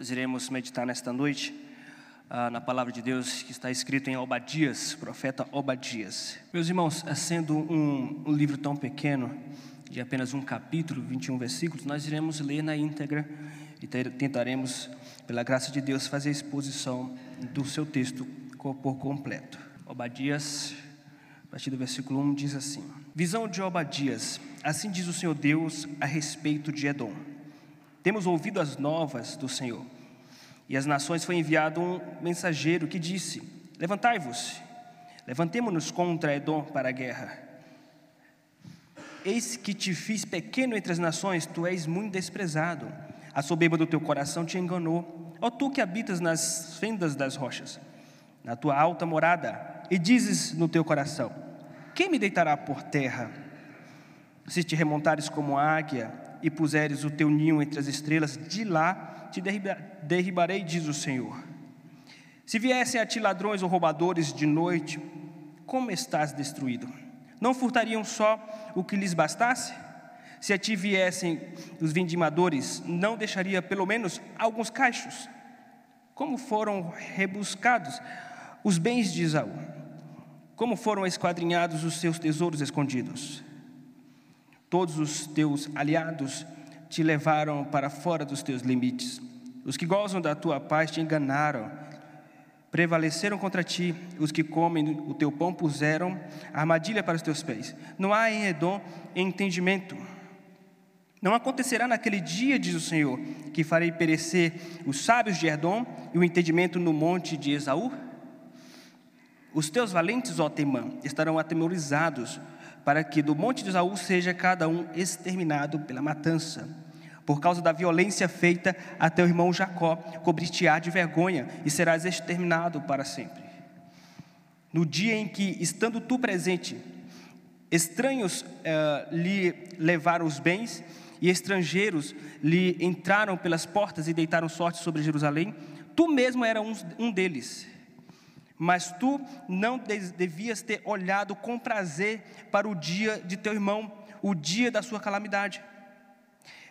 Nós iremos meditar nesta noite ah, na palavra de Deus que está escrito em Obadias, profeta Obadias. Meus irmãos, sendo um, um livro tão pequeno, de apenas um capítulo, 21 versículos, nós iremos ler na íntegra e tentaremos, pela graça de Deus, fazer a exposição do seu texto por completo. Obadias, a partir do versículo 1, diz assim: Visão de Obadias, assim diz o Senhor Deus a respeito de Edom. Temos ouvido as novas do Senhor, e às nações foi enviado um mensageiro que disse: Levantai-vos, levantemo-nos contra Edom para a guerra. Eis que te fiz pequeno entre as nações, tu és muito desprezado. A soberba do teu coração te enganou. Ó tu que habitas nas fendas das rochas, na tua alta morada, e dizes no teu coração: Quem me deitará por terra? Se te remontares como águia e puseres o teu ninho entre as estrelas, de lá te derribarei, diz o Senhor. Se viessem a ti ladrões ou roubadores de noite, como estás destruído? Não furtariam só o que lhes bastasse? Se a ti viessem os vindimadores, não deixaria pelo menos alguns cachos? Como foram rebuscados os bens de Isaú? Como foram esquadrinhados os seus tesouros escondidos? Todos os teus aliados te levaram para fora dos teus limites. Os que gozam da tua paz te enganaram, prevaleceram contra ti. Os que comem o teu pão puseram armadilha para os teus pés. Não há em Edom entendimento não acontecerá naquele dia, diz o Senhor, que farei perecer os sábios de Edom e o entendimento no monte de Esaú? Os teus valentes, ó Temã, estarão atemorizados, para que do monte de Esaú seja cada um exterminado pela matança. Por causa da violência feita a teu irmão Jacó, cobrir-te-á de vergonha e serás exterminado para sempre. No dia em que, estando tu presente, estranhos uh, lhe levaram os bens, e estrangeiros lhe entraram pelas portas e deitaram sorte sobre Jerusalém, tu mesmo era um, um deles. Mas tu não devias ter olhado com prazer para o dia de teu irmão, o dia da sua calamidade,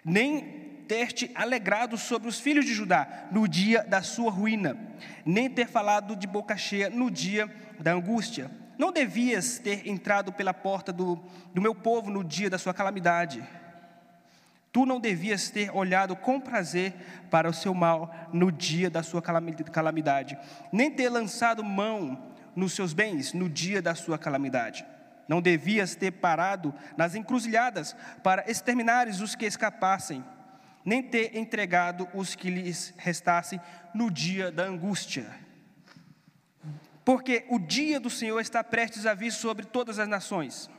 nem ter te alegrado sobre os filhos de Judá no dia da sua ruína, nem ter falado de boca cheia no dia da angústia. Não devias ter entrado pela porta do, do meu povo no dia da sua calamidade Tu não devias ter olhado com prazer para o seu mal no dia da sua calamidade, nem ter lançado mão nos seus bens no dia da sua calamidade. Não devias ter parado nas encruzilhadas para exterminares os que escapassem, nem ter entregado os que lhes restassem no dia da angústia. Porque o dia do Senhor está prestes a vir sobre todas as nações.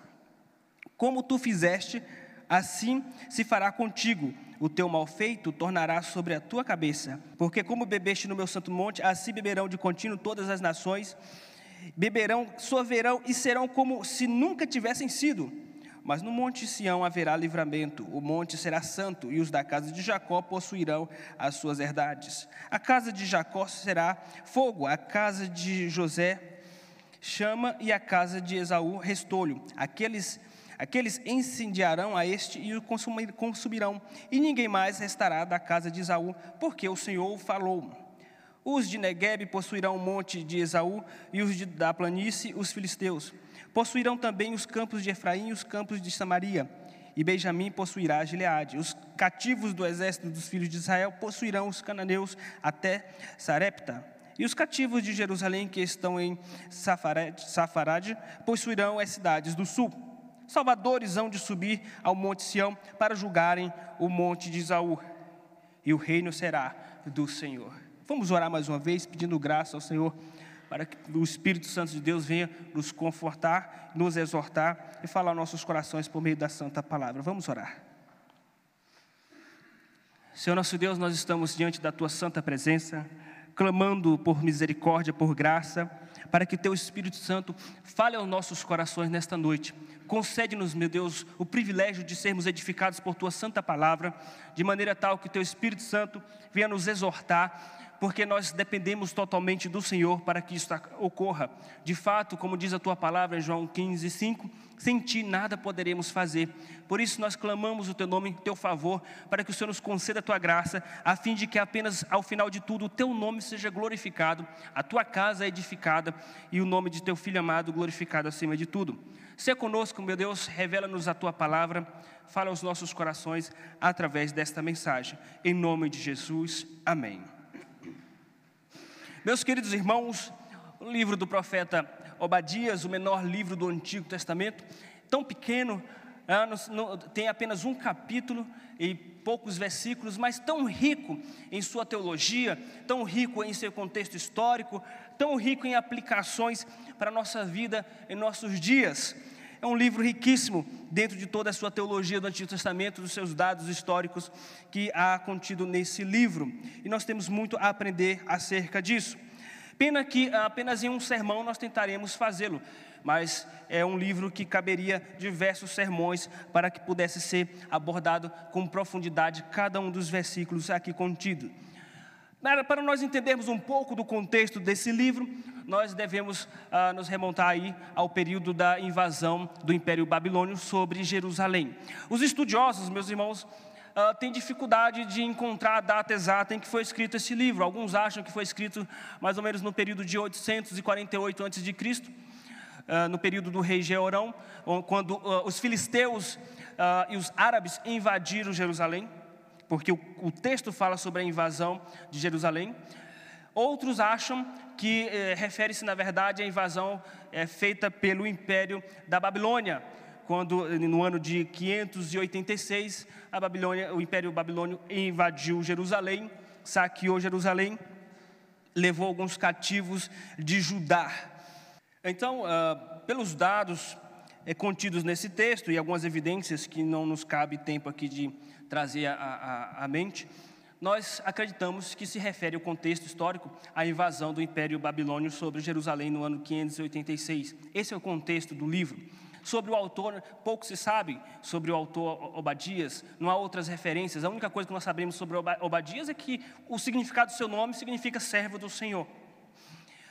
Como tu fizeste, assim se fará contigo. O teu mal feito tornará sobre a tua cabeça. Porque como bebeste no meu santo monte, assim beberão de contínuo todas as nações. Beberão, sorverão e serão como se nunca tivessem sido. Mas no monte Sião haverá livramento, o monte será santo, e os da casa de Jacó possuirão as suas herdades. A casa de Jacó será fogo, a casa de José chama, e a casa de Esaú restolho. Aqueles Aqueles incendiarão a este e o consumirão, e ninguém mais restará da casa de Esaú, porque o Senhor falou. Os de Negueb possuirão o monte de Esaú, e os de, da planície, os filisteus. Possuirão também os campos de Efraim e os campos de Samaria, e Benjamim possuirá Gileade. Os cativos do exército dos filhos de Israel possuirão os cananeus até Sarepta. E os cativos de Jerusalém que estão em Safarad possuirão as cidades do sul salvadores hão de subir ao monte Sião para julgarem o monte de Isaú, e o reino será do Senhor. Vamos orar mais uma vez, pedindo graça ao Senhor, para que o Espírito Santo de Deus venha nos confortar, nos exortar e falar nossos corações por meio da Santa Palavra. Vamos orar. Senhor nosso Deus, nós estamos diante da Tua Santa presença, clamando por misericórdia, por graça, para que Teu Espírito Santo fale aos nossos corações nesta noite. Concede-nos, meu Deus, o privilégio de sermos edificados por tua santa palavra, de maneira tal que o teu Espírito Santo venha nos exortar porque nós dependemos totalmente do Senhor para que isso ocorra. De fato, como diz a tua palavra em João 15, 5, sem ti nada poderemos fazer. Por isso nós clamamos o teu nome, teu favor, para que o Senhor nos conceda a tua graça, a fim de que apenas ao final de tudo o teu nome seja glorificado, a tua casa edificada e o nome de teu filho amado glorificado acima de tudo. Se conosco, meu Deus, revela-nos a tua palavra, fala aos nossos corações através desta mensagem. Em nome de Jesus, amém. Meus queridos irmãos, o livro do profeta Obadias, o menor livro do Antigo Testamento, tão pequeno, ah, tem apenas um capítulo e poucos versículos, mas tão rico em sua teologia, tão rico em seu contexto histórico, tão rico em aplicações para a nossa vida em nossos dias. É um livro riquíssimo dentro de toda a sua teologia do Antigo Testamento, dos seus dados históricos que há contido nesse livro. E nós temos muito a aprender acerca disso. Pena que apenas em um sermão nós tentaremos fazê-lo, mas é um livro que caberia diversos sermões para que pudesse ser abordado com profundidade cada um dos versículos aqui contidos. Para nós entendermos um pouco do contexto desse livro, nós devemos ah, nos remontar aí ao período da invasão do Império Babilônio sobre Jerusalém. Os estudiosos, meus irmãos, ah, têm dificuldade de encontrar a data exata em que foi escrito esse livro. Alguns acham que foi escrito mais ou menos no período de 848 a.C., ah, no período do rei Jeorão, quando ah, os filisteus ah, e os árabes invadiram Jerusalém porque o, o texto fala sobre a invasão de Jerusalém. Outros acham que eh, refere-se, na verdade, à invasão eh, feita pelo Império da Babilônia, quando no ano de 586 a Babilônia, o Império Babilônio invadiu Jerusalém, saqueou Jerusalém, levou alguns cativos de Judá. Então, ah, pelos dados eh, contidos nesse texto e algumas evidências que não nos cabe tempo aqui de trazer à mente, nós acreditamos que se refere ao contexto histórico à invasão do Império Babilônio sobre Jerusalém no ano 586. Esse é o contexto do livro. Sobre o autor, pouco se sabe sobre o autor Obadias, não há outras referências. A única coisa que nós sabemos sobre Obadias é que o significado do seu nome significa servo do Senhor.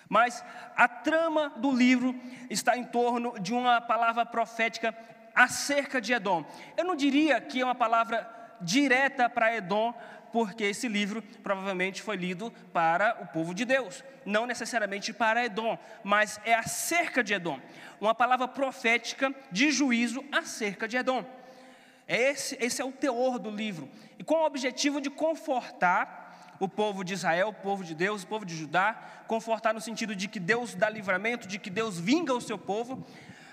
Mas a trama do livro está em torno de uma palavra profética acerca de Edom. Eu não diria que é uma palavra direta para Edom, porque esse livro provavelmente foi lido para o povo de Deus, não necessariamente para Edom, mas é acerca de Edom, uma palavra profética de juízo acerca de Edom. Esse, esse é o teor do livro, e com o objetivo de confortar o povo de Israel, o povo de Deus, o povo de Judá, confortar no sentido de que Deus dá livramento, de que Deus vinga o seu povo,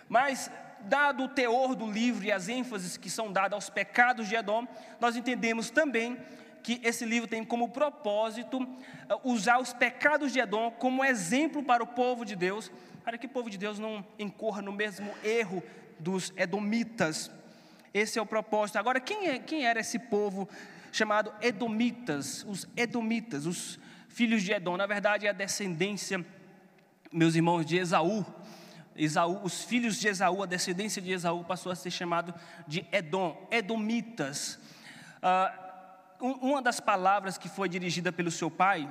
mas dado o teor do livro e as ênfases que são dadas aos pecados de Edom, nós entendemos também que esse livro tem como propósito uh, usar os pecados de Edom como exemplo para o povo de Deus, para que o povo de Deus não incorra no mesmo erro dos edomitas. Esse é o propósito. Agora, quem, é, quem era esse povo chamado edomitas? Os edomitas, os filhos de Edom. Na verdade, é a descendência, meus irmãos, de Esaú. Esaú, os filhos de Esaú, a descendência de Esaú passou a ser chamado de Edom, Edomitas. Ah, uma das palavras que foi dirigida pelo seu pai,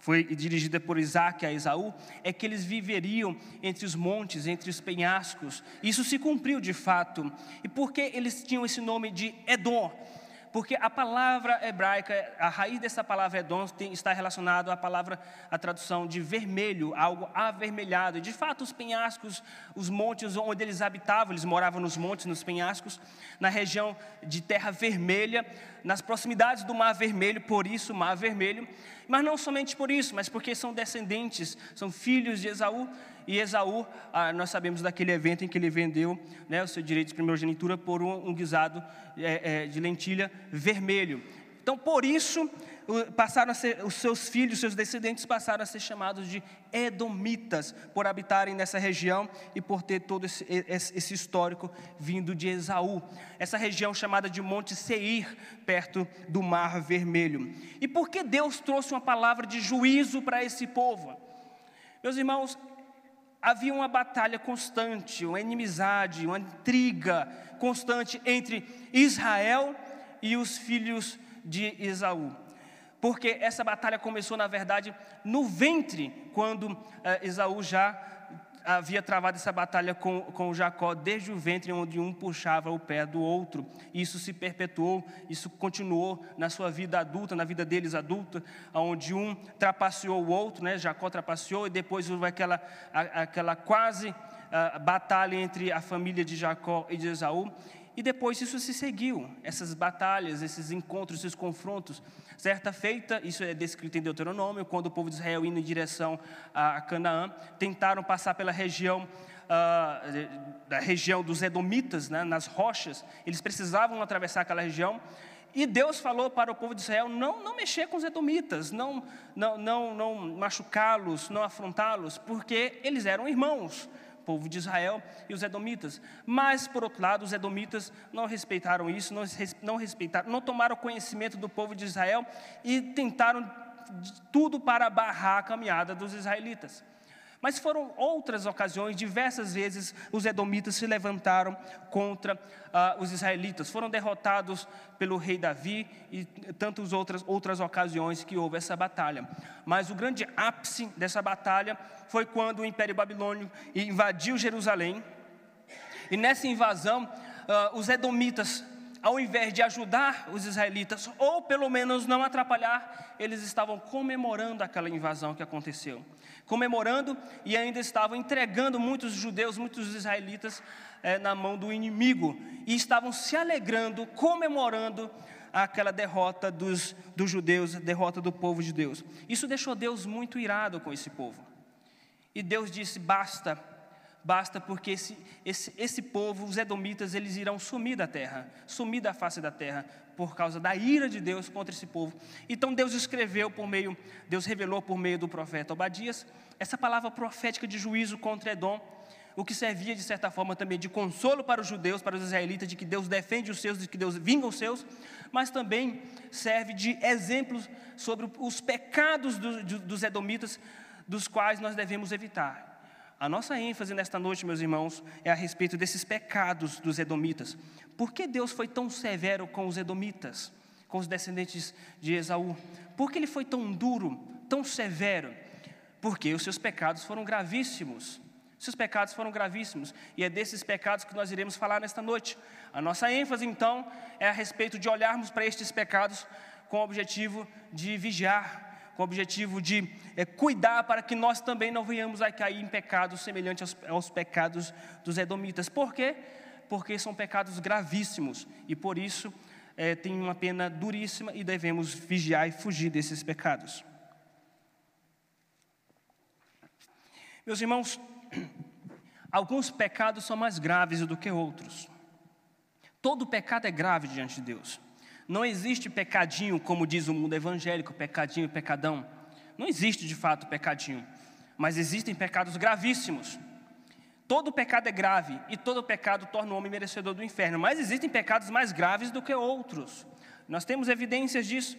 foi dirigida por Isaac a Esaú, é que eles viveriam entre os montes, entre os penhascos. Isso se cumpriu de fato. E por que eles tinham esse nome de Edom? Porque a palavra hebraica, a raiz dessa palavra Edom tem, está relacionado à palavra, a tradução de vermelho, algo avermelhado. De fato, os penhascos, os montes onde eles habitavam, eles moravam nos montes, nos penhascos, na região de terra vermelha, nas proximidades do Mar Vermelho, por isso Mar Vermelho. Mas não somente por isso, mas porque são descendentes, são filhos de Esaú. E Esaú, ah, nós sabemos daquele evento em que ele vendeu né, o seu direito de primogenitura por um, um guisado é, é, de lentilha vermelho. Então, por isso, passaram a ser, os seus filhos, seus descendentes passaram a ser chamados de Edomitas, por habitarem nessa região e por ter todo esse, esse histórico vindo de Esaú. Essa região chamada de Monte Seir, perto do Mar Vermelho. E por que Deus trouxe uma palavra de juízo para esse povo? Meus irmãos, havia uma batalha constante, uma inimizade, uma intriga constante entre Israel e os filhos de Esaú. porque essa batalha começou, na verdade, no ventre, quando eh, Esaú já havia travado essa batalha com, com Jacó desde o ventre, onde um puxava o pé do outro. Isso se perpetuou, isso continuou na sua vida adulta, na vida deles adulta, onde um trapaceou o outro, né? Jacó trapaceou, e depois houve aquela, aquela quase batalha entre a família de Jacó e de Esaú. E depois isso se seguiu, essas batalhas, esses encontros, esses confrontos. Certa feita, isso é descrito em Deuteronômio, quando o povo de Israel indo em direção a Canaã, tentaram passar pela região uh, da região dos Edomitas, né, nas rochas, eles precisavam atravessar aquela região. E Deus falou para o povo de Israel não, não mexer com os edomitas, não, não, não, não machucá-los, não afrontá-los, porque eles eram irmãos povo de Israel e os edomitas. Mas, por outro lado, os edomitas não respeitaram isso, não respeitaram, não tomaram conhecimento do povo de Israel e tentaram tudo para barrar a caminhada dos israelitas. Mas foram outras ocasiões, diversas vezes, os edomitas se levantaram contra uh, os israelitas. Foram derrotados pelo rei Davi e tantas outras, outras ocasiões que houve essa batalha. Mas o grande ápice dessa batalha foi quando o Império Babilônico invadiu Jerusalém. E nessa invasão, uh, os edomitas ao invés de ajudar os israelitas, ou pelo menos não atrapalhar, eles estavam comemorando aquela invasão que aconteceu. Comemorando e ainda estavam entregando muitos judeus, muitos israelitas é, na mão do inimigo. E estavam se alegrando, comemorando aquela derrota dos, dos judeus, derrota do povo de Deus. Isso deixou Deus muito irado com esse povo. E Deus disse: basta basta porque esse, esse, esse povo, os edomitas, eles irão sumir da terra, sumir da face da terra, por causa da ira de Deus contra esse povo. Então Deus escreveu por meio, Deus revelou por meio do profeta Obadias, essa palavra profética de juízo contra Edom, o que servia de certa forma também de consolo para os judeus, para os israelitas, de que Deus defende os seus, de que Deus vinga os seus, mas também serve de exemplos sobre os pecados do, dos edomitas, dos quais nós devemos evitar. A nossa ênfase nesta noite, meus irmãos, é a respeito desses pecados dos edomitas. Por que Deus foi tão severo com os edomitas, com os descendentes de Esaú? Por que ele foi tão duro, tão severo? Porque os seus pecados foram gravíssimos. Seus pecados foram gravíssimos, e é desses pecados que nós iremos falar nesta noite. A nossa ênfase, então, é a respeito de olharmos para estes pecados com o objetivo de vigiar, com o objetivo de é, cuidar para que nós também não venhamos a cair em pecados semelhantes aos, aos pecados dos edomitas. Por quê? Porque são pecados gravíssimos e por isso é, tem uma pena duríssima e devemos vigiar e fugir desses pecados. Meus irmãos, alguns pecados são mais graves do que outros. Todo pecado é grave diante de Deus. Não existe pecadinho, como diz o mundo evangélico, pecadinho, pecadão. Não existe de fato pecadinho, mas existem pecados gravíssimos. Todo pecado é grave e todo pecado torna o homem merecedor do inferno, mas existem pecados mais graves do que outros. Nós temos evidências disso.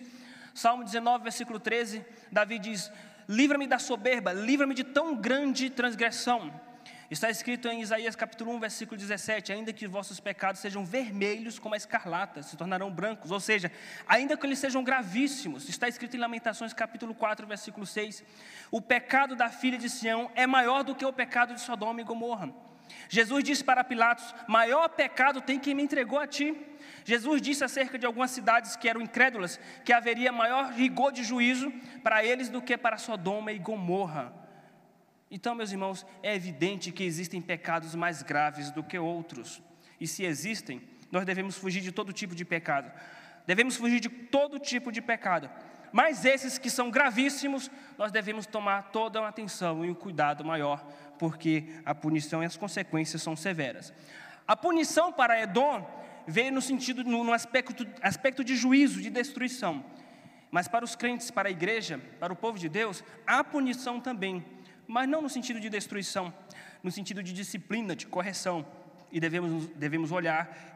Salmo 19, versículo 13, Davi diz: Livra-me da soberba, livra-me de tão grande transgressão. Está escrito em Isaías capítulo 1, versículo 17: Ainda que vossos pecados sejam vermelhos como a escarlata, se tornarão brancos. Ou seja, ainda que eles sejam gravíssimos. Está escrito em Lamentações capítulo 4, versículo 6: O pecado da filha de Sião é maior do que o pecado de Sodoma e Gomorra. Jesus disse para Pilatos: Maior pecado tem quem me entregou a ti. Jesus disse acerca de algumas cidades que eram incrédulas que haveria maior rigor de juízo para eles do que para Sodoma e Gomorra. Então, meus irmãos, é evidente que existem pecados mais graves do que outros. E se existem, nós devemos fugir de todo tipo de pecado. Devemos fugir de todo tipo de pecado. Mas esses que são gravíssimos, nós devemos tomar toda uma atenção e um cuidado maior, porque a punição e as consequências são severas. A punição para Edom veio no sentido, no aspecto, aspecto de juízo, de destruição. Mas para os crentes, para a igreja, para o povo de Deus, há punição também mas não no sentido de destruição, no sentido de disciplina, de correção. E devemos, devemos olhar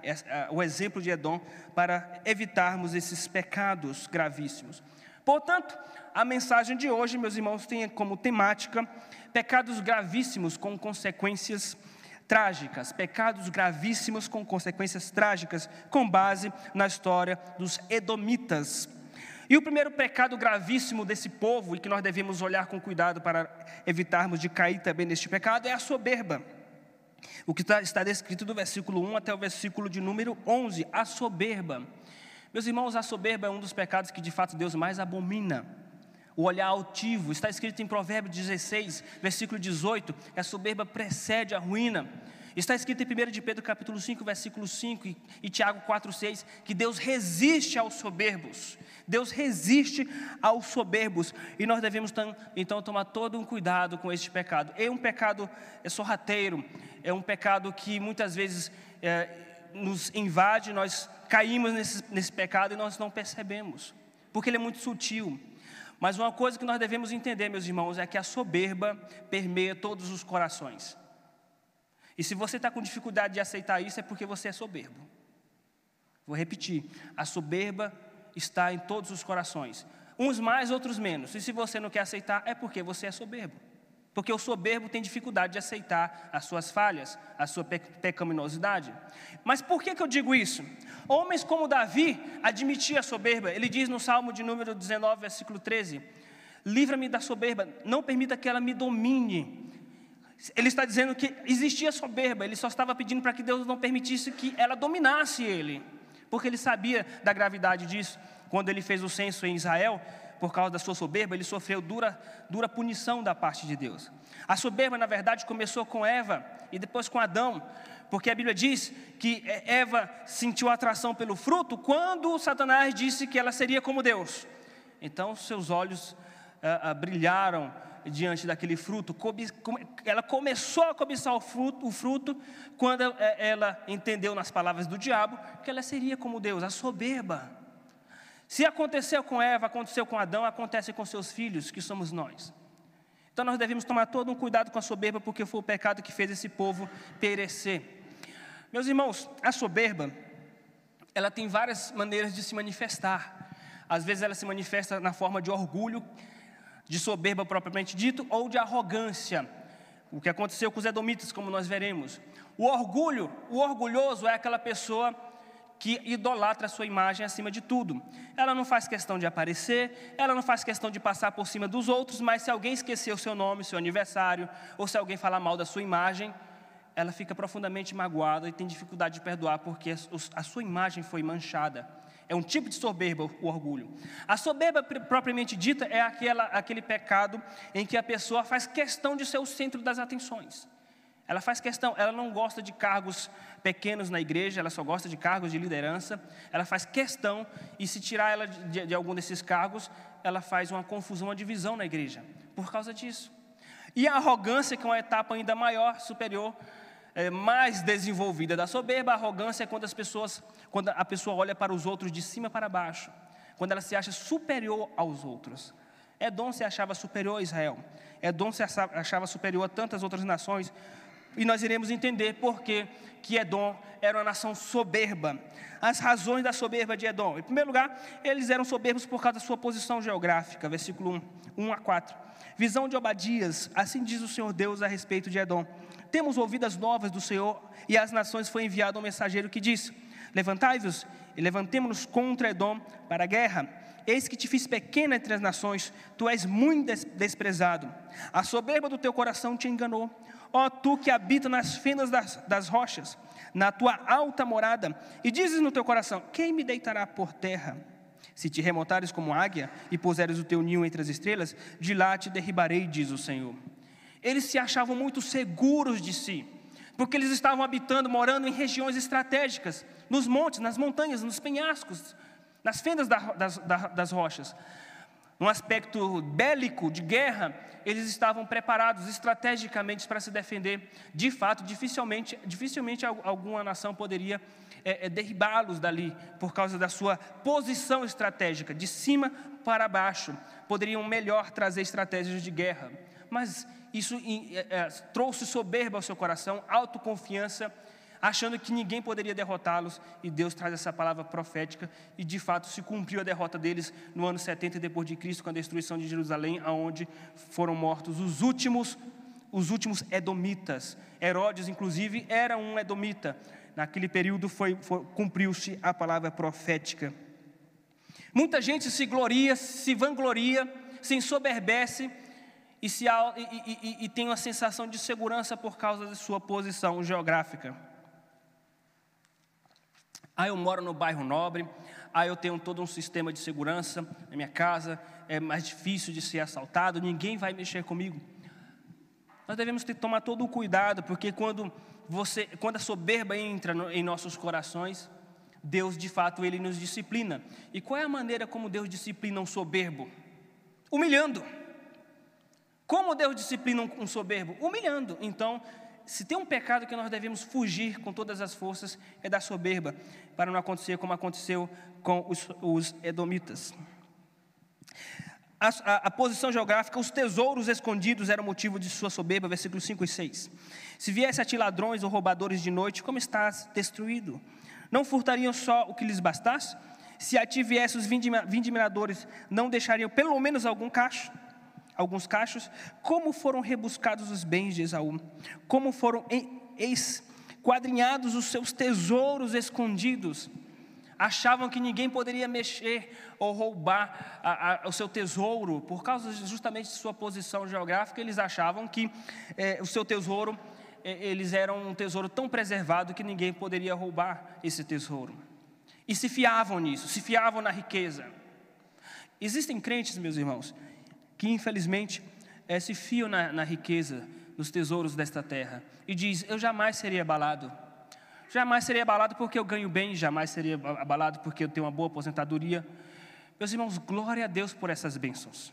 o exemplo de Edom para evitarmos esses pecados gravíssimos. Portanto, a mensagem de hoje, meus irmãos, tem como temática pecados gravíssimos com consequências trágicas, pecados gravíssimos com consequências trágicas, com base na história dos Edomitas. E o primeiro pecado gravíssimo desse povo, e que nós devemos olhar com cuidado para evitarmos de cair também neste pecado, é a soberba. O que está, está descrito do versículo 1 até o versículo de número 11, a soberba. Meus irmãos, a soberba é um dos pecados que de fato Deus mais abomina. O olhar altivo, está escrito em Provérbios 16, versículo 18, a soberba precede a ruína. Está escrito em 1 de Pedro capítulo 5, versículo 5 e, e Tiago 4, 6, que Deus resiste aos soberbos. Deus resiste aos soberbos. E nós devemos então tomar todo um cuidado com este pecado. É um pecado é sorrateiro, é um pecado que muitas vezes é, nos invade, nós caímos nesse, nesse pecado e nós não percebemos, porque ele é muito sutil. Mas uma coisa que nós devemos entender, meus irmãos, é que a soberba permeia todos os corações. E se você está com dificuldade de aceitar isso, é porque você é soberbo. Vou repetir: a soberba está em todos os corações, uns mais, outros menos. E se você não quer aceitar, é porque você é soberbo. Porque o soberbo tem dificuldade de aceitar as suas falhas, a sua pecaminosidade. Mas por que, que eu digo isso? Homens como Davi admitia a soberba. Ele diz no Salmo de número 19, versículo 13: Livra-me da soberba, não permita que ela me domine. Ele está dizendo que existia soberba, ele só estava pedindo para que Deus não permitisse que ela dominasse ele, porque ele sabia da gravidade disso. Quando ele fez o censo em Israel, por causa da sua soberba, ele sofreu dura, dura punição da parte de Deus. A soberba, na verdade, começou com Eva e depois com Adão, porque a Bíblia diz que Eva sentiu atração pelo fruto quando Satanás disse que ela seria como Deus. Então, seus olhos ah, ah, brilharam diante daquele fruto, ela começou a cobiçar o fruto, o fruto quando é, ela entendeu nas palavras do diabo que ela seria como Deus, a soberba. Se aconteceu com Eva, aconteceu com Adão, acontece com seus filhos, que somos nós. Então nós devemos tomar todo um cuidado com a soberba, porque foi o pecado que fez esse povo perecer. Meus irmãos, a soberba, ela tem várias maneiras de se manifestar. Às vezes ela se manifesta na forma de orgulho, de soberba propriamente dito, ou de arrogância. O que aconteceu com os edomitas, como nós veremos. O orgulho, o orgulhoso é aquela pessoa que idolatra a sua imagem acima de tudo. Ela não faz questão de aparecer, ela não faz questão de passar por cima dos outros, mas se alguém esquecer o seu nome, seu aniversário, ou se alguém falar mal da sua imagem, ela fica profundamente magoada e tem dificuldade de perdoar porque a sua imagem foi manchada. É um tipo de soberba o orgulho. A soberba propriamente dita é aquela, aquele pecado em que a pessoa faz questão de ser o centro das atenções. Ela faz questão, ela não gosta de cargos pequenos na igreja, ela só gosta de cargos de liderança. Ela faz questão, e se tirar ela de, de algum desses cargos, ela faz uma confusão, uma divisão na igreja, por causa disso. E a arrogância, que é uma etapa ainda maior, superior, mais desenvolvida. Da soberba, a arrogância é quando as pessoas, quando a pessoa olha para os outros de cima para baixo, quando ela se acha superior aos outros. Edom se achava superior a Israel, Edom se achava superior a tantas outras nações, e nós iremos entender por que, que Edom era uma nação soberba. As razões da soberba de Edom. Em primeiro lugar, eles eram soberbos por causa da sua posição geográfica, versículo 1, 1 a 4. Visão de Obadias, assim diz o Senhor Deus a respeito de Edom. Temos ouvido as novas do Senhor, e às nações foi enviado um mensageiro que diz: Levantai-vos e levantemo-nos contra Edom para a guerra. Eis que te fiz pequena entre as nações, tu és muito desprezado. A soberba do teu coração te enganou. Ó tu que habita nas fendas das, das rochas, na tua alta morada, e dizes no teu coração: Quem me deitará por terra? Se te remontares como águia e puseres o teu ninho entre as estrelas, de lá te derribarei, diz o Senhor. Eles se achavam muito seguros de si, porque eles estavam habitando, morando em regiões estratégicas, nos montes, nas montanhas, nos penhascos, nas fendas das, das rochas. Num aspecto bélico, de guerra, eles estavam preparados estrategicamente para se defender. De fato, dificilmente, dificilmente alguma nação poderia é, é, derribá-los dali, por causa da sua posição estratégica, de cima para baixo. Poderiam melhor trazer estratégias de guerra. Mas isso é, é, trouxe soberba ao seu coração, autoconfiança, achando que ninguém poderia derrotá-los, e Deus traz essa palavra profética, e de fato se cumpriu a derrota deles no ano 70 depois de Cristo, com a destruição de Jerusalém, aonde foram mortos os últimos, os últimos edomitas. Herodes, inclusive, era um edomita. Naquele período foi, foi cumpriu-se a palavra profética. Muita gente se gloria, se vangloria, se ensoberbece e, se, e, e, e tem uma sensação de segurança por causa de sua posição geográfica. Ah, eu moro no bairro nobre, ah, eu tenho todo um sistema de segurança na minha casa, é mais difícil de ser assaltado, ninguém vai mexer comigo. Nós devemos ter, tomar todo o cuidado, porque quando, você, quando a soberba entra no, em nossos corações, Deus de fato ele nos disciplina. E qual é a maneira como Deus disciplina um soberbo? Humilhando. Como Deus disciplina um soberbo? Humilhando. Então, se tem um pecado que nós devemos fugir com todas as forças, é da soberba, para não acontecer como aconteceu com os, os edomitas. A, a, a, posição geográfica, os tesouros escondidos eram motivo de sua soberba, versículos 5 e 6. Se viesse a ti ladrões ou roubadores de noite, como estás destruído? Não furtariam só o que lhes bastasse? Se a ti viessem os vindimiadores, não deixariam pelo menos algum cacho? Alguns cachos? Como foram rebuscados os bens de Esaú? Como foram esquadrinhados os seus tesouros escondidos? Achavam que ninguém poderia mexer ou roubar a, a, o seu tesouro, por causa justamente de sua posição geográfica, eles achavam que é, o seu tesouro eles eram um tesouro tão preservado que ninguém poderia roubar esse tesouro. E se fiavam nisso, se fiavam na riqueza. Existem crentes, meus irmãos, que infelizmente é, se fiam na, na riqueza, nos tesouros desta terra, e diz: Eu jamais seria abalado. Jamais seria abalado porque eu ganho bem, jamais seria abalado porque eu tenho uma boa aposentadoria. Meus irmãos, glória a Deus por essas bênçãos.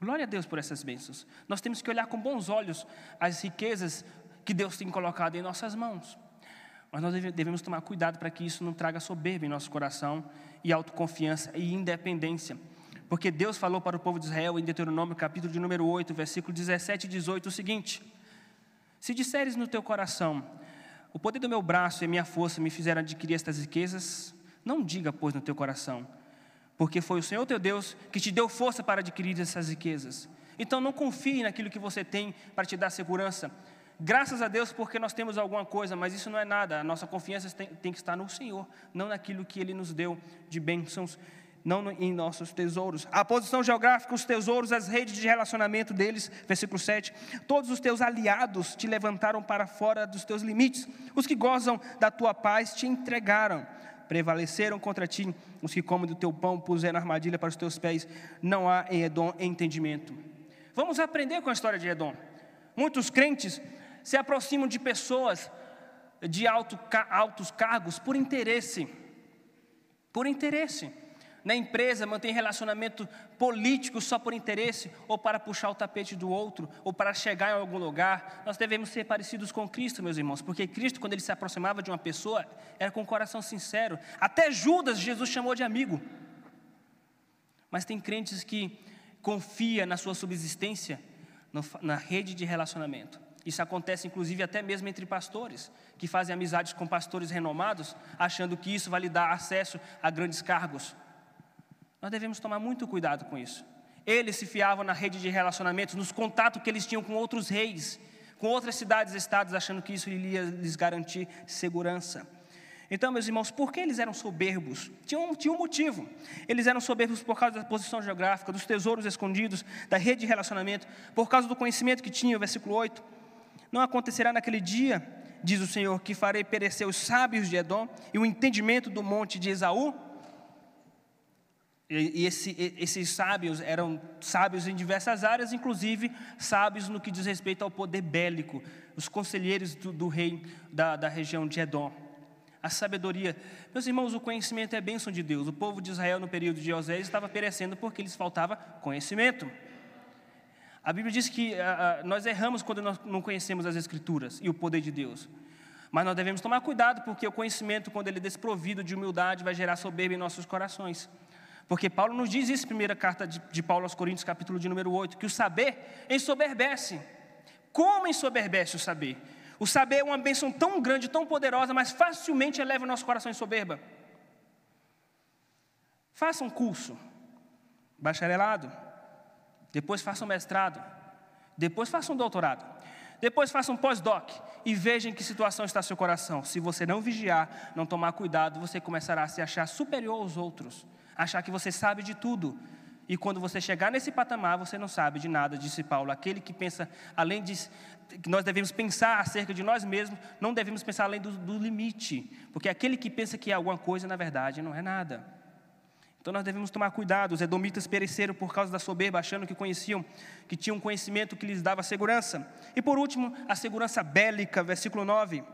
Glória a Deus por essas bênçãos. Nós temos que olhar com bons olhos as riquezas que Deus tem colocado em nossas mãos. Mas nós devemos tomar cuidado para que isso não traga soberba em nosso coração e autoconfiança e independência. Porque Deus falou para o povo de Israel em Deuteronômio, capítulo de número 8, versículo 17 e 18, o seguinte: Se disseres no teu coração, o poder do meu braço e a minha força me fizeram adquirir estas riquezas, não diga, pois, no teu coração, porque foi o Senhor teu Deus que te deu força para adquirir essas riquezas. Então não confie naquilo que você tem para te dar segurança, Graças a Deus porque nós temos alguma coisa, mas isso não é nada. A nossa confiança tem, tem que estar no Senhor, não naquilo que Ele nos deu de bênçãos, não em nossos tesouros. A posição geográfica, os tesouros, as redes de relacionamento deles, versículo 7. Todos os teus aliados te levantaram para fora dos teus limites. Os que gozam da tua paz te entregaram. Prevaleceram contra ti. Os que comem do teu pão puseram armadilha para os teus pés. Não há em Edom entendimento. Vamos aprender com a história de Edom. Muitos crentes se aproximam de pessoas de alto, altos cargos por interesse. Por interesse. Na empresa, mantém relacionamento político só por interesse, ou para puxar o tapete do outro, ou para chegar em algum lugar. Nós devemos ser parecidos com Cristo, meus irmãos, porque Cristo, quando ele se aproximava de uma pessoa, era com o coração sincero. Até Judas, Jesus chamou de amigo. Mas tem crentes que confia na sua subsistência, na rede de relacionamento. Isso acontece inclusive até mesmo entre pastores, que fazem amizades com pastores renomados, achando que isso vai lhe dar acesso a grandes cargos. Nós devemos tomar muito cuidado com isso. Eles se fiavam na rede de relacionamentos, nos contatos que eles tinham com outros reis, com outras cidades e estados, achando que isso iria lhes garantir segurança. Então, meus irmãos, por que eles eram soberbos? Tinha um, tinha um motivo. Eles eram soberbos por causa da posição geográfica, dos tesouros escondidos, da rede de relacionamento, por causa do conhecimento que tinham, versículo 8 não acontecerá naquele dia, diz o Senhor, que farei perecer os sábios de Edom e o entendimento do monte de Esaú? E, esse, esses sábios eram sábios em diversas áreas, inclusive sábios no que diz respeito ao poder bélico, os conselheiros do, do rei da, da região de Edom. A sabedoria. Meus irmãos, o conhecimento é bênção de Deus. O povo de Israel, no período de Osés, estava perecendo porque lhes faltava conhecimento. A Bíblia diz que uh, uh, nós erramos quando nós não conhecemos as Escrituras e o poder de Deus. Mas nós devemos tomar cuidado, porque o conhecimento, quando ele é desprovido de humildade, vai gerar soberba em nossos corações. Porque Paulo nos diz isso, primeira carta de, de Paulo aos Coríntios, capítulo de número 8, que o saber ensoberbece. Como ensoberbece o saber? O saber é uma bênção tão grande, tão poderosa, mas facilmente eleva o nosso coração em soberba. Faça um curso, bacharelado, depois faça um mestrado, depois faça um doutorado, depois faça um pós-doc e veja em que situação está seu coração. Se você não vigiar, não tomar cuidado, você começará a se achar superior aos outros, achar que você sabe de tudo. E quando você chegar nesse patamar, você não sabe de nada, disse Paulo. Aquele que pensa, além de que nós devemos pensar acerca de nós mesmos, não devemos pensar além do, do limite, porque aquele que pensa que é alguma coisa, na verdade, não é nada. Então nós devemos tomar cuidado. Os edomitas pereceram por causa da soberba, achando que conheciam, que tinham conhecimento que lhes dava segurança. E por último, a segurança bélica, versículo 9.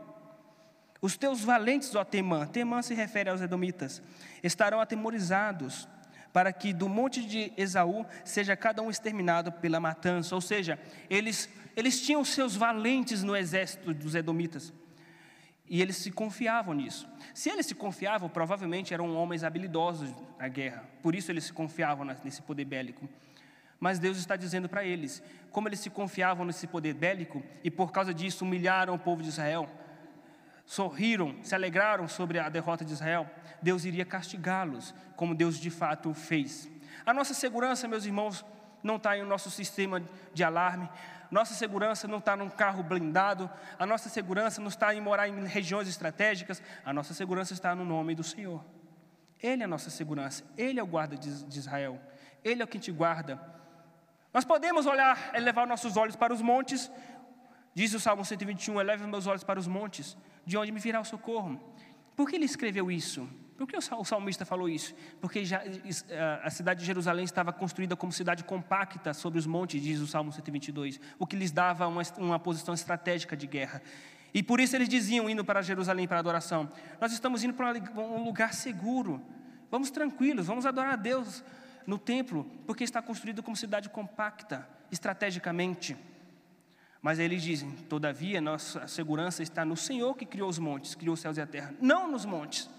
Os teus valentes, ó Temã, Temã se refere aos edomitas, estarão atemorizados para que do monte de Esaú seja cada um exterminado pela matança. Ou seja, eles, eles tinham seus valentes no exército dos edomitas. E eles se confiavam nisso. Se eles se confiavam, provavelmente eram homens habilidosos na guerra. Por isso eles se confiavam nesse poder bélico. Mas Deus está dizendo para eles, como eles se confiavam nesse poder bélico e por causa disso humilharam o povo de Israel, sorriram, se alegraram sobre a derrota de Israel, Deus iria castigá-los, como Deus de fato fez. A nossa segurança, meus irmãos, não está em nosso sistema de alarme, nossa segurança não está num carro blindado, a nossa segurança não está em morar em regiões estratégicas, a nossa segurança está no nome do Senhor. Ele é a nossa segurança, Ele é o guarda de Israel, Ele é o que te guarda. Nós podemos olhar, elevar nossos olhos para os montes, diz o Salmo 121, eleve meus olhos para os montes, de onde me virá o socorro. Por que ele escreveu isso? Por que o salmista falou isso? Porque já, a cidade de Jerusalém estava construída como cidade compacta sobre os montes, diz o Salmo 122, o que lhes dava uma, uma posição estratégica de guerra. E por isso eles diziam, indo para Jerusalém para adoração: Nós estamos indo para um lugar seguro, vamos tranquilos, vamos adorar a Deus no templo, porque está construído como cidade compacta, estrategicamente. Mas eles dizem: todavia, nossa segurança está no Senhor que criou os montes, criou os céus e a terra, não nos montes.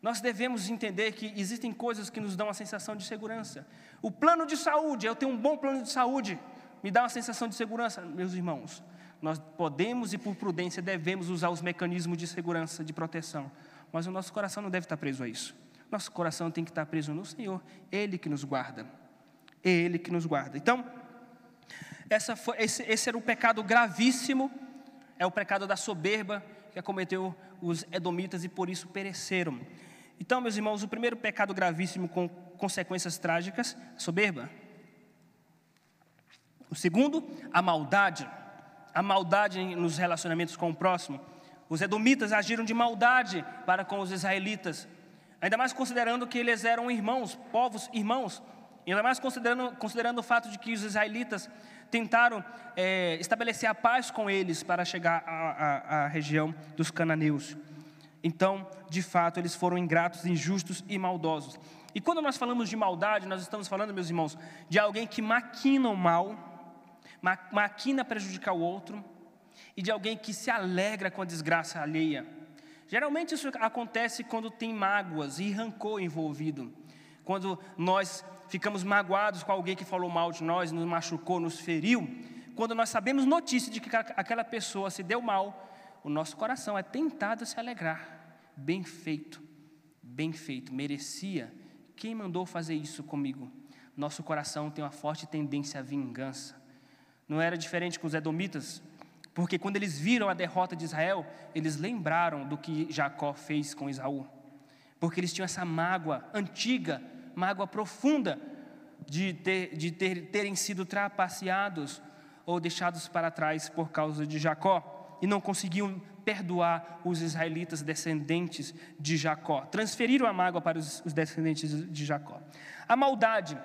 Nós devemos entender que existem coisas que nos dão a sensação de segurança. O plano de saúde, eu tenho um bom plano de saúde, me dá uma sensação de segurança, meus irmãos. Nós podemos e por prudência devemos usar os mecanismos de segurança, de proteção, mas o nosso coração não deve estar preso a isso. Nosso coração tem que estar preso no Senhor, Ele que nos guarda. Ele que nos guarda. Então, foi, esse, esse era um pecado gravíssimo, é o pecado da soberba que acometeu os edomitas e por isso pereceram. Então, meus irmãos, o primeiro pecado gravíssimo com consequências trágicas, soberba. O segundo, a maldade. A maldade nos relacionamentos com o próximo. Os edomitas agiram de maldade para com os israelitas, ainda mais considerando que eles eram irmãos, povos irmãos, ainda mais considerando, considerando o fato de que os israelitas tentaram é, estabelecer a paz com eles para chegar à, região dos cananeus. Então, de fato, eles foram ingratos, injustos e maldosos. E quando nós falamos de maldade, nós estamos falando, meus irmãos, de alguém que maquina o mal, ma maquina prejudicar o outro, e de alguém que se alegra com a desgraça alheia. Geralmente isso acontece quando tem mágoas e rancor envolvido. Quando nós ficamos magoados com alguém que falou mal de nós, nos machucou, nos feriu, quando nós sabemos notícia de que aquela pessoa se deu mal, o nosso coração é tentado a se alegrar. Bem feito, bem feito, merecia. Quem mandou fazer isso comigo? Nosso coração tem uma forte tendência à vingança. Não era diferente com os edomitas, porque quando eles viram a derrota de Israel, eles lembraram do que Jacó fez com Isaú. Porque eles tinham essa mágoa antiga mágoa profunda de, ter, de ter, terem sido trapaceados ou deixados para trás por causa de Jacó e não conseguiam perdoar os israelitas descendentes de Jacó. Transferiram a mágoa para os, os descendentes de Jacó. A maldade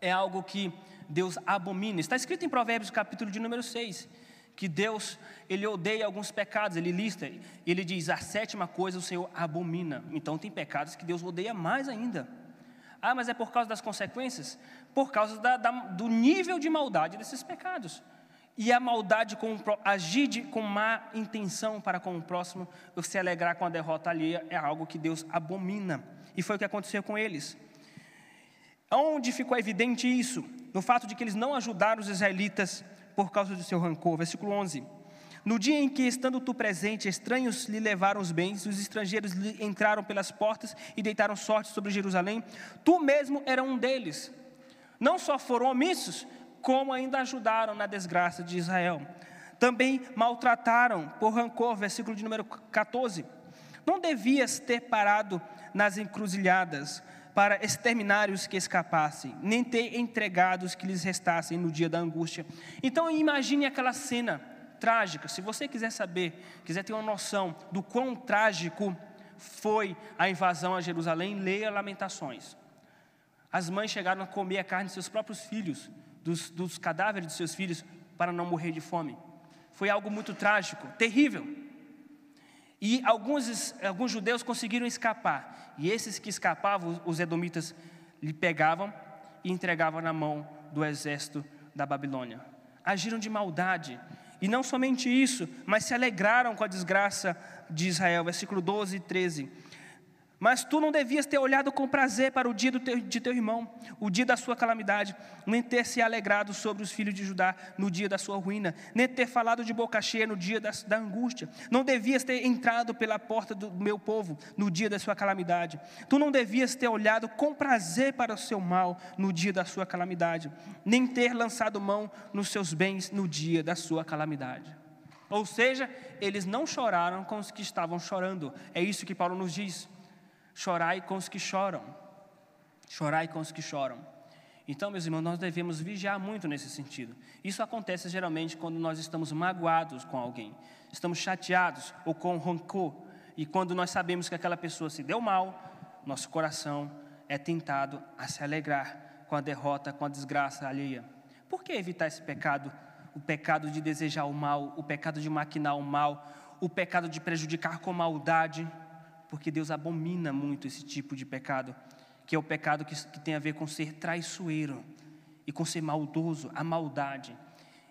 é algo que Deus abomina. Está escrito em Provérbios, capítulo de número 6, que Deus, ele odeia alguns pecados, ele lista, ele diz: a sétima coisa o Senhor abomina. Então tem pecados que Deus odeia mais ainda. Ah, mas é por causa das consequências? Por causa da, da, do nível de maldade desses pecados. E a maldade, com, agir de, com má intenção para com o próximo, ou se alegrar com a derrota alheia, é algo que Deus abomina. E foi o que aconteceu com eles. Onde ficou evidente isso? No fato de que eles não ajudaram os israelitas por causa do seu rancor. Versículo 11. No dia em que, estando tu presente, estranhos lhe levaram os bens, os estrangeiros lhe entraram pelas portas e deitaram sorte sobre Jerusalém, tu mesmo era um deles. Não só foram omissos, como ainda ajudaram na desgraça de Israel. Também maltrataram por rancor, versículo de número 14. Não devias ter parado nas encruzilhadas, para exterminar os que escapassem, nem ter entregado os que lhes restassem no dia da angústia. Então imagine aquela cena trágica. Se você quiser saber, quiser ter uma noção do quão trágico foi a invasão a Jerusalém, leia Lamentações. As mães chegaram a comer a carne de seus próprios filhos, dos, dos cadáveres de seus filhos, para não morrer de fome. Foi algo muito trágico, terrível. E alguns, alguns judeus conseguiram escapar. E esses que escapavam, os edomitas, lhe pegavam e entregavam na mão do exército da Babilônia. Agiram de maldade. E não somente isso, mas se alegraram com a desgraça de Israel. Versículo 12 e 13. Mas tu não devias ter olhado com prazer para o dia teu, de teu irmão, o dia da sua calamidade, nem ter se alegrado sobre os filhos de Judá no dia da sua ruína, nem ter falado de boca cheia no dia da, da angústia. Não devias ter entrado pela porta do meu povo no dia da sua calamidade. Tu não devias ter olhado com prazer para o seu mal no dia da sua calamidade, nem ter lançado mão nos seus bens no dia da sua calamidade. Ou seja, eles não choraram com os que estavam chorando. É isso que Paulo nos diz. Chorai com os que choram. Chorai com os que choram. Então, meus irmãos, nós devemos vigiar muito nesse sentido. Isso acontece geralmente quando nós estamos magoados com alguém, estamos chateados ou com rancor, e quando nós sabemos que aquela pessoa se deu mal, nosso coração é tentado a se alegrar com a derrota, com a desgraça alheia. Por que evitar esse pecado? O pecado de desejar o mal, o pecado de maquinar o mal, o pecado de prejudicar com maldade porque Deus abomina muito esse tipo de pecado, que é o pecado que, que tem a ver com ser traiçoeiro e com ser maldoso, a maldade.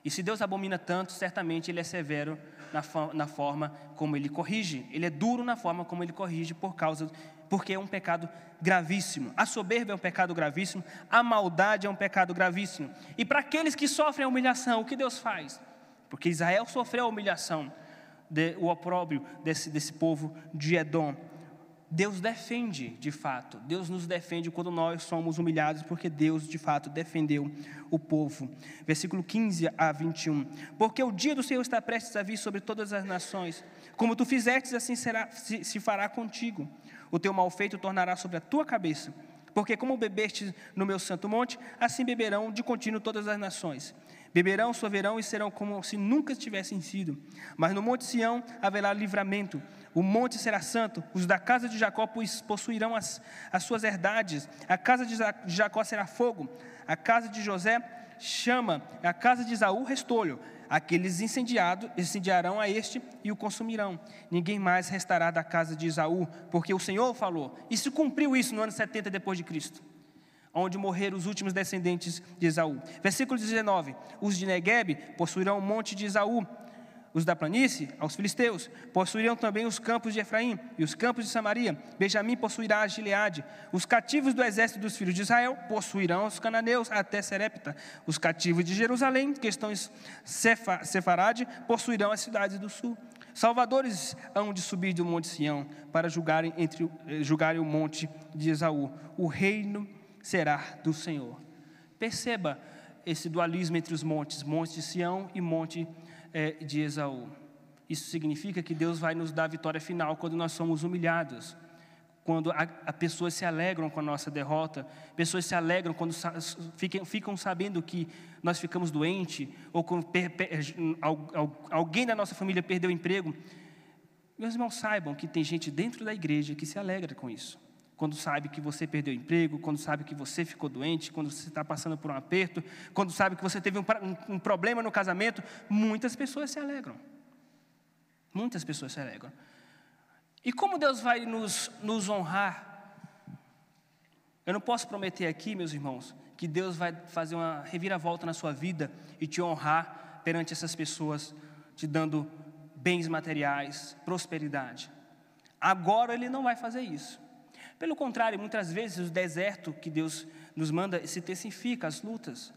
E se Deus abomina tanto, certamente Ele é severo na, na, forma como Ele corrige. Ele é duro na forma como Ele corrige por causa, porque é um pecado gravíssimo. A soberba é um pecado gravíssimo. A maldade é um pecado gravíssimo. E para aqueles que sofrem a humilhação, o que Deus faz? Porque Israel sofreu a humilhação de, o opróbrio desse, desse povo de Edom. Deus defende, de fato, Deus nos defende quando nós somos humilhados, porque Deus, de fato, defendeu o povo. Versículo 15 a 21. Porque o dia do Senhor está prestes a vir sobre todas as nações. Como tu fizestes, assim será, se, se fará contigo. O teu mal feito tornará sobre a tua cabeça. Porque como bebeste no meu santo monte, assim beberão de contínuo todas as nações. Beberão, soverão e serão como se nunca tivessem sido. Mas no monte Sião haverá livramento. O monte será santo. Os da casa de Jacó possuirão as, as suas herdades. A casa de Jacó será fogo. A casa de José chama. A casa de Isaú restolho. Aqueles incendiados incendiarão a este e o consumirão. Ninguém mais restará da casa de Isaú, porque o Senhor falou. E se cumpriu isso no ano 70 depois de Cristo onde morreram os últimos descendentes de Esaú. Versículo 19: Os de Negueb possuirão o monte de Esaú, os da planície, aos filisteus, possuirão também os campos de Efraim e os campos de Samaria. Benjamim possuirá a Gileade. Os cativos do exército dos filhos de Israel possuirão os cananeus até Serepta. Os cativos de Jerusalém, que estão em Sefarade, possuirão as cidades do sul. Salvadores hão de subir do monte Sião para julgarem, entre, eh, julgarem o monte de Esaú. O reino será do Senhor. Perceba esse dualismo entre os montes, monte de Sião e monte é, de Esaú. Isso significa que Deus vai nos dar a vitória final quando nós somos humilhados, quando a, a pessoas se alegram com a nossa derrota, pessoas se alegram quando sa, ficam, ficam, sabendo que nós ficamos doentes, ou quando per, alguém da nossa família perdeu o emprego. Meus irmãos, saibam que tem gente dentro da igreja que se alegra com isso quando sabe que você perdeu o emprego, quando sabe que você ficou doente, quando você está passando por um aperto, quando sabe que você teve um, um, um, problema no casamento, muitas pessoas se alegram. Muitas pessoas se alegram. E como Deus vai nos, nos honrar? Eu não posso prometer aqui, meus irmãos, que Deus vai fazer uma reviravolta na sua vida e te honrar perante essas pessoas, te dando bens materiais, prosperidade. Agora Ele não vai fazer isso. Pelo contrário, muitas vezes o deserto que Deus nos manda se intensifica, as lutas.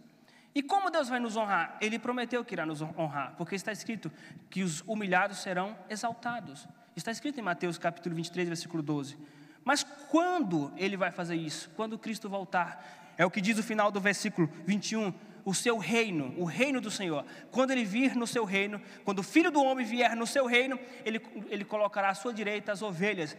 E como Deus vai nos honrar? Ele prometeu que irá nos honrar, porque está escrito que os humilhados serão exaltados. Está escrito em Mateus capítulo 23, versículo 12. Mas quando ele vai fazer isso? Quando Cristo voltar. É o que diz o final do versículo 21 o seu reino, o reino do Senhor. Quando ele vir no seu reino, quando o filho do homem vier no seu reino, ele, ele colocará à sua direita as ovelhas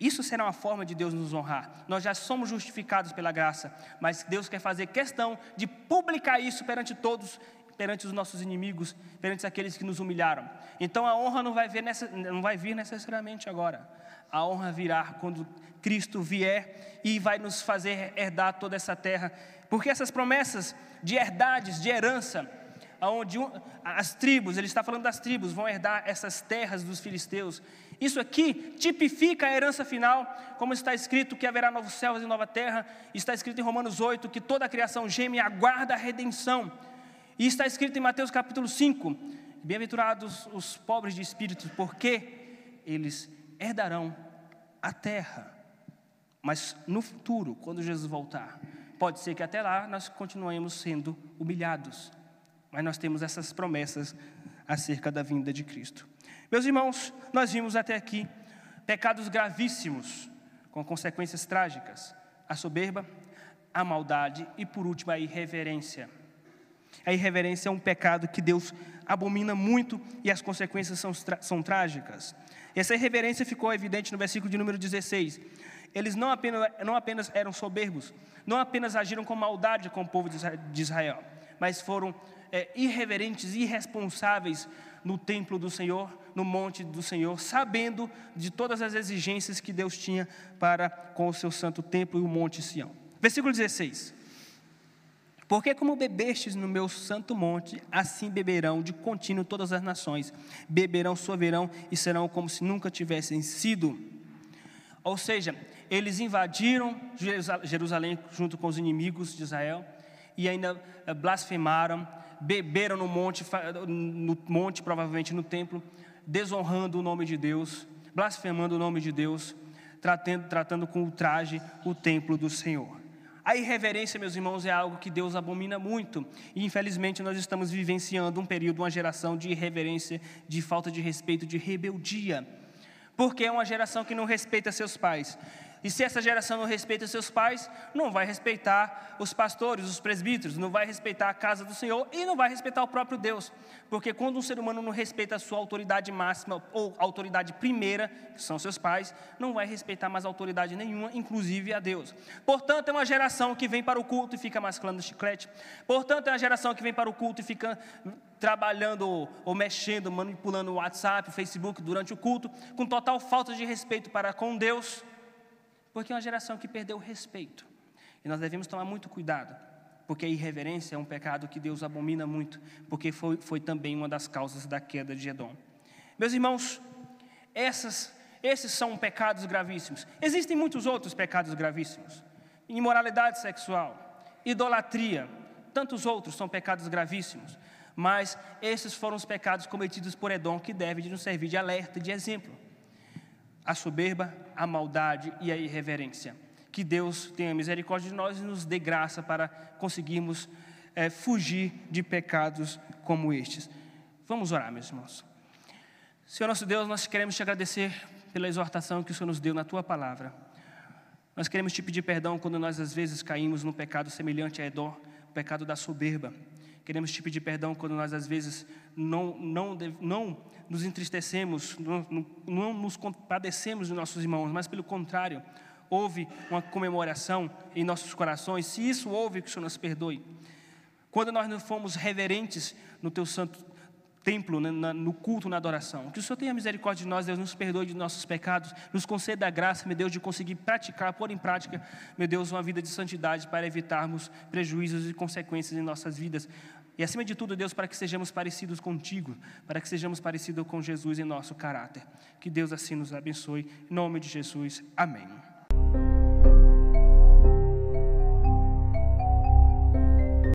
isso será uma forma de Deus nos honrar. Nós já somos justificados pela graça, mas Deus quer fazer questão de publicar isso perante todos, perante os nossos inimigos, perante aqueles que nos humilharam. Então a honra não vai, nessa, não vai vir necessariamente agora. A honra virá quando Cristo vier e vai nos fazer herdar toda essa terra. Porque essas promessas de herdades, de herança, onde as tribos, ele está falando das tribos, vão herdar essas terras dos filisteus. Isso aqui tipifica a herança final, como está escrito que haverá novos céus e nova terra, está escrito em Romanos 8 que toda a criação geme e aguarda a redenção. E está escrito em Mateus capítulo 5: Bem-aventurados os pobres de espírito, porque eles herdarão a terra. Mas no futuro, quando Jesus voltar, pode ser que até lá nós continuemos sendo humilhados, mas nós temos essas promessas acerca da vinda de Cristo. Meus irmãos, nós vimos até aqui pecados gravíssimos, com consequências trágicas: a soberba, a maldade e, por último, a irreverência. A irreverência é um pecado que Deus abomina muito e as consequências são, são trágicas. Essa irreverência ficou evidente no versículo de número 16. Eles não apenas, não apenas eram soberbos, não apenas agiram com maldade com o povo de Israel, mas foram é, irreverentes, irresponsáveis no templo do Senhor, no monte do Senhor, sabendo de todas as exigências que Deus tinha para com o seu santo templo e o monte Sião. Versículo 16. Porque como bebestes no meu santo monte, assim beberão de contínuo todas as nações, beberão, soberão e serão como se nunca tivessem sido. Ou seja, eles invadiram Jerusalém junto com os inimigos de Israel e ainda eh, blasfemaram, beberam no monte, no monte provavelmente no templo, desonrando o nome de Deus, blasfemando o nome de Deus, tratando, tratando com ultraje o templo do Senhor. A irreverência, meus irmãos, é algo que Deus abomina muito. E infelizmente nós estamos vivenciando um período, uma geração de irreverência, de falta de respeito, de rebeldia. Porque é uma geração que não respeita seus pais. E se essa geração não respeita seus pais, não vai respeitar os pastores, os presbíteros, não vai respeitar a casa do Senhor e não vai respeitar o próprio Deus. Porque quando um ser humano não respeita a sua autoridade máxima ou autoridade primeira, que são seus pais, não vai respeitar mais autoridade nenhuma, inclusive a Deus. Portanto, é uma geração que vem para o culto e fica masclando chiclete. Portanto, é uma geração que vem para o culto e fica trabalhando ou mexendo, manipulando o WhatsApp, o Facebook durante o culto, com total falta de respeito para com Deus porque é uma geração que perdeu o respeito. E nós devemos tomar muito cuidado, porque a irreverência é um pecado que Deus abomina muito, porque foi, foi também uma das causas da queda de Edom. Meus irmãos, essas, esses são pecados gravíssimos. Existem muitos outros pecados gravíssimos: imoralidade sexual, idolatria, tantos outros são pecados gravíssimos. Mas esses foram os pecados cometidos por Edom que devem nos servir de alerta, de exemplo a soberba, a maldade e a irreverência. Que Deus tenha misericórdia de nós e nos dê graça para conseguirmos é, fugir de pecados como estes. Vamos orar, meus irmãos. Senhor nosso Deus, nós queremos te agradecer pela exortação que o Senhor nos deu na tua palavra. Nós queremos te pedir perdão quando nós às vezes caímos num pecado semelhante a Edor, o pecado da soberba. Queremos te pedir perdão quando nós às vezes não, não, não nos entristecemos, não, não nos compadecemos de nossos irmãos, mas pelo contrário, houve uma comemoração em nossos corações. Se isso houve, que o Senhor nos perdoe. Quando nós não fomos reverentes no teu santo templo, né, no culto, na adoração. Que o Senhor tenha misericórdia de nós, Deus, nos perdoe de nossos pecados, nos conceda a graça, meu Deus, de conseguir praticar, pôr em prática, meu Deus, uma vida de santidade para evitarmos prejuízos e consequências em nossas vidas. E acima de tudo, Deus, para que sejamos parecidos contigo, para que sejamos parecidos com Jesus em nosso caráter. Que Deus assim nos abençoe. Em nome de Jesus. Amém.